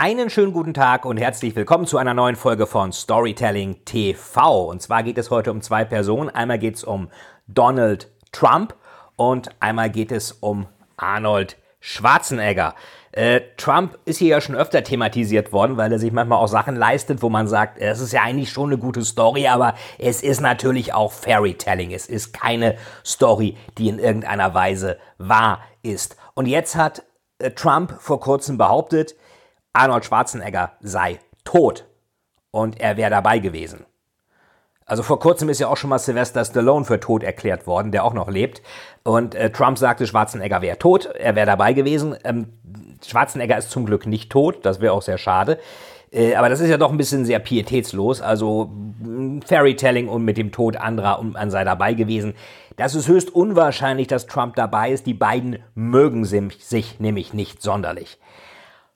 Einen schönen guten Tag und herzlich willkommen zu einer neuen Folge von Storytelling TV. Und zwar geht es heute um zwei Personen. Einmal geht es um Donald Trump und einmal geht es um Arnold Schwarzenegger. Äh, Trump ist hier ja schon öfter thematisiert worden, weil er sich manchmal auch Sachen leistet, wo man sagt, es ist ja eigentlich schon eine gute Story, aber es ist natürlich auch Fairytelling. Es ist keine Story, die in irgendeiner Weise wahr ist. Und jetzt hat äh, Trump vor kurzem behauptet, Arnold Schwarzenegger sei tot und er wäre dabei gewesen. Also vor kurzem ist ja auch schon mal Sylvester Stallone für tot erklärt worden, der auch noch lebt. Und äh, Trump sagte, Schwarzenegger wäre tot, er wäre dabei gewesen. Ähm, Schwarzenegger ist zum Glück nicht tot, das wäre auch sehr schade. Äh, aber das ist ja doch ein bisschen sehr pietätslos. Also Fairytelling und mit dem Tod anderer und man sei dabei gewesen. Das ist höchst unwahrscheinlich, dass Trump dabei ist. Die beiden mögen sich nämlich nicht sonderlich.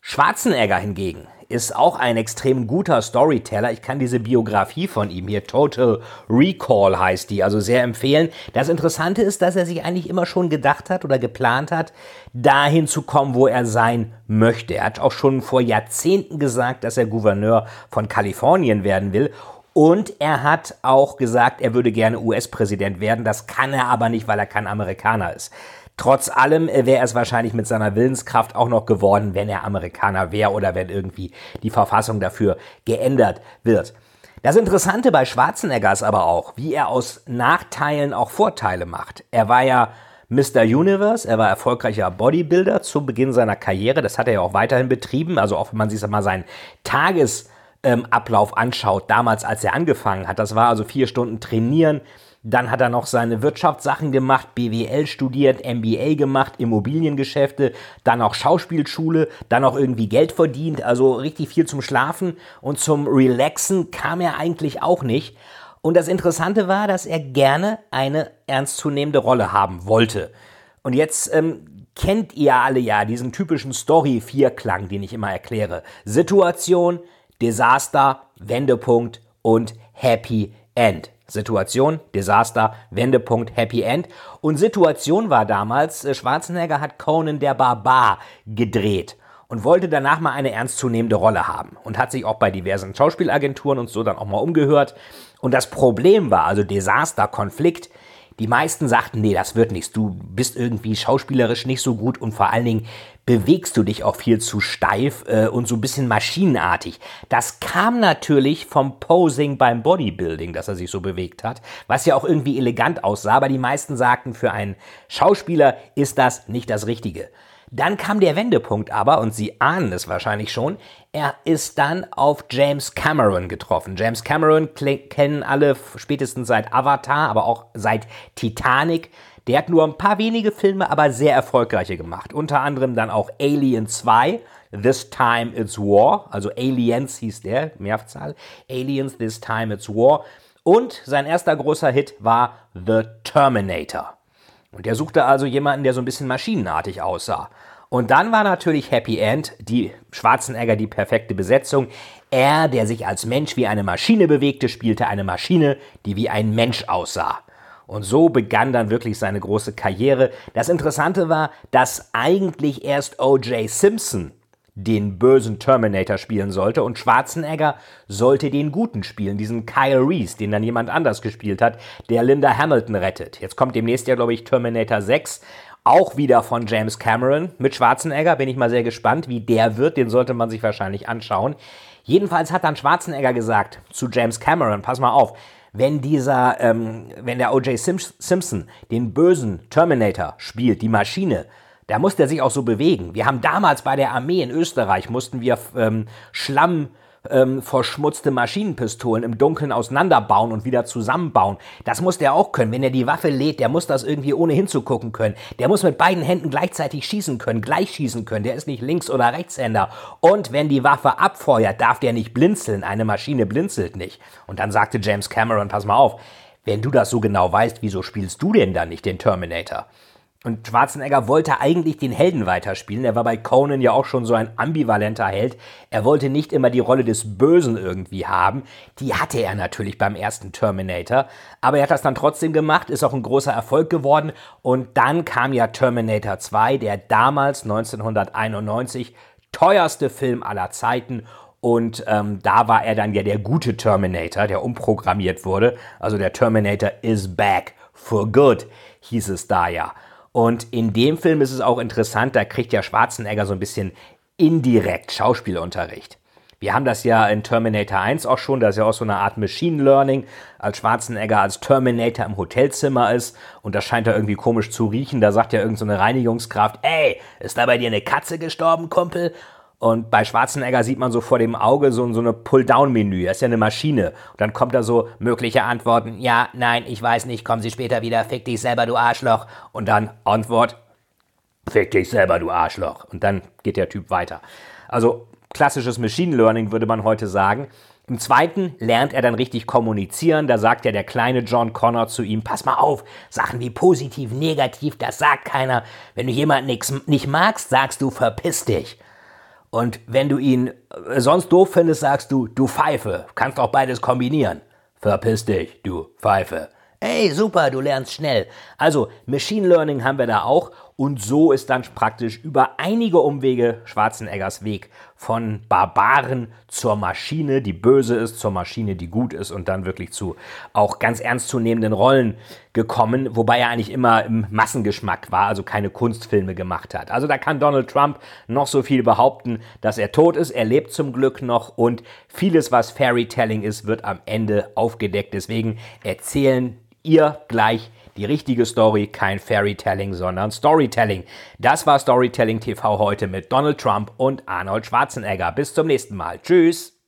Schwarzenegger hingegen ist auch ein extrem guter Storyteller. Ich kann diese Biografie von ihm hier, Total Recall heißt die, also sehr empfehlen. Das Interessante ist, dass er sich eigentlich immer schon gedacht hat oder geplant hat, dahin zu kommen, wo er sein möchte. Er hat auch schon vor Jahrzehnten gesagt, dass er Gouverneur von Kalifornien werden will. Und er hat auch gesagt, er würde gerne US-Präsident werden. Das kann er aber nicht, weil er kein Amerikaner ist. Trotz allem äh, wäre es wahrscheinlich mit seiner Willenskraft auch noch geworden, wenn er Amerikaner wäre oder wenn irgendwie die Verfassung dafür geändert wird. Das Interessante bei Schwarzenegger ist aber auch, wie er aus Nachteilen auch Vorteile macht. Er war ja Mr. Universe, er war erfolgreicher Bodybuilder zu Beginn seiner Karriere, das hat er ja auch weiterhin betrieben, also auch wenn man sich mal seinen Tagesablauf ähm, anschaut, damals als er angefangen hat, das war also vier Stunden trainieren, dann hat er noch seine Wirtschaftssachen gemacht, BWL studiert, MBA gemacht, Immobiliengeschäfte, dann auch Schauspielschule, dann auch irgendwie Geld verdient, also richtig viel zum Schlafen und zum Relaxen kam er eigentlich auch nicht. Und das Interessante war, dass er gerne eine ernstzunehmende Rolle haben wollte. Und jetzt ähm, kennt ihr alle ja diesen typischen Story-Vierklang, den ich immer erkläre. Situation, Desaster, Wendepunkt und Happy End. Situation, Desaster, Wendepunkt, Happy End. Und Situation war damals, äh, Schwarzenegger hat Conan der Barbar gedreht und wollte danach mal eine ernstzunehmende Rolle haben und hat sich auch bei diversen Schauspielagenturen und so dann auch mal umgehört. Und das Problem war, also Desaster, Konflikt, die meisten sagten, nee, das wird nichts. Du bist irgendwie schauspielerisch nicht so gut und vor allen Dingen bewegst du dich auch viel zu steif äh, und so ein bisschen maschinenartig. Das kam natürlich vom Posing beim Bodybuilding, dass er sich so bewegt hat, was ja auch irgendwie elegant aussah, aber die meisten sagten, für einen Schauspieler ist das nicht das Richtige. Dann kam der Wendepunkt aber, und Sie ahnen es wahrscheinlich schon, er ist dann auf James Cameron getroffen. James Cameron kennen alle spätestens seit Avatar, aber auch seit Titanic. Der hat nur ein paar wenige Filme, aber sehr erfolgreiche gemacht. Unter anderem dann auch Alien 2, This Time It's War, also Aliens hieß der, Mehrzahl. Aliens, This Time It's War. Und sein erster großer Hit war The Terminator. Und er suchte also jemanden, der so ein bisschen maschinenartig aussah. Und dann war natürlich Happy End, die Schwarzenegger die perfekte Besetzung. Er, der sich als Mensch wie eine Maschine bewegte, spielte eine Maschine, die wie ein Mensch aussah. Und so begann dann wirklich seine große Karriere. Das Interessante war, dass eigentlich erst O.J. Simpson den bösen Terminator spielen sollte und Schwarzenegger sollte den guten spielen, diesen Kyle Reese, den dann jemand anders gespielt hat, der Linda Hamilton rettet. Jetzt kommt demnächst ja, glaube ich, Terminator 6, auch wieder von James Cameron mit Schwarzenegger. Bin ich mal sehr gespannt, wie der wird. Den sollte man sich wahrscheinlich anschauen. Jedenfalls hat dann Schwarzenegger gesagt zu James Cameron, pass mal auf, wenn dieser, ähm, wenn der O.J. Simpson den bösen Terminator spielt, die Maschine, da muss der sich auch so bewegen. Wir haben damals bei der Armee in Österreich, mussten wir ähm, Schlamm ähm, verschmutzte Maschinenpistolen im Dunkeln auseinanderbauen und wieder zusammenbauen. Das muss der auch können. Wenn er die Waffe lädt, der muss das irgendwie ohne hinzugucken können. Der muss mit beiden Händen gleichzeitig schießen können, gleich schießen können. Der ist nicht Links- oder Rechtshänder. Und wenn die Waffe abfeuert, darf der nicht blinzeln. Eine Maschine blinzelt nicht. Und dann sagte James Cameron, pass mal auf, wenn du das so genau weißt, wieso spielst du denn dann nicht den Terminator? Und Schwarzenegger wollte eigentlich den Helden weiterspielen. Er war bei Conan ja auch schon so ein ambivalenter Held. Er wollte nicht immer die Rolle des Bösen irgendwie haben. Die hatte er natürlich beim ersten Terminator. Aber er hat das dann trotzdem gemacht, ist auch ein großer Erfolg geworden. Und dann kam ja Terminator 2, der damals 1991 teuerste Film aller Zeiten. Und ähm, da war er dann ja der gute Terminator, der umprogrammiert wurde. Also der Terminator is back for good, hieß es da ja. Und in dem Film ist es auch interessant, da kriegt ja Schwarzenegger so ein bisschen indirekt Schauspielunterricht. Wir haben das ja in Terminator 1 auch schon, das ist ja auch so eine Art Machine Learning, als Schwarzenegger als Terminator im Hotelzimmer ist und das scheint da irgendwie komisch zu riechen, da sagt ja irgendeine so Reinigungskraft, ey, ist da bei dir eine Katze gestorben, Kumpel? Und bei Schwarzenegger sieht man so vor dem Auge so, so eine Pull-Down-Menü. Er ist ja eine Maschine. Und dann kommt da so mögliche Antworten. Ja, nein, ich weiß nicht, kommen Sie später wieder. Fick dich selber, du Arschloch. Und dann Antwort. Fick dich selber, du Arschloch. Und dann geht der Typ weiter. Also klassisches Machine Learning würde man heute sagen. Im zweiten lernt er dann richtig kommunizieren. Da sagt ja der kleine John Connor zu ihm, pass mal auf, Sachen wie positiv, negativ, das sagt keiner. Wenn du jemanden nicht magst, sagst du, verpiss dich. Und wenn du ihn äh, sonst doof findest, sagst du, du Pfeife. Kannst auch beides kombinieren. Verpiss dich, du Pfeife. Ey, super, du lernst schnell. Also, Machine Learning haben wir da auch und so ist dann praktisch über einige Umwege Schwarzeneggers Weg von Barbaren zur Maschine, die böse ist, zur Maschine, die gut ist und dann wirklich zu auch ganz ernstzunehmenden Rollen gekommen, wobei er eigentlich immer im Massengeschmack war, also keine Kunstfilme gemacht hat. Also da kann Donald Trump noch so viel behaupten, dass er tot ist, er lebt zum Glück noch und vieles, was Fairytelling ist, wird am Ende aufgedeckt. Deswegen erzählen ihr gleich die richtige Story, kein Fairytelling, sondern Storytelling. Das war Storytelling TV heute mit Donald Trump und Arnold Schwarzenegger. Bis zum nächsten Mal. Tschüss.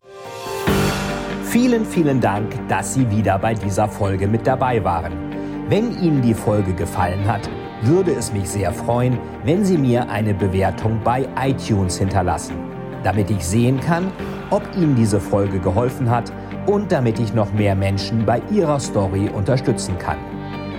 Vielen, vielen Dank, dass Sie wieder bei dieser Folge mit dabei waren. Wenn Ihnen die Folge gefallen hat, würde es mich sehr freuen, wenn Sie mir eine Bewertung bei iTunes hinterlassen, damit ich sehen kann, ob Ihnen diese Folge geholfen hat und damit ich noch mehr Menschen bei ihrer Story unterstützen kann.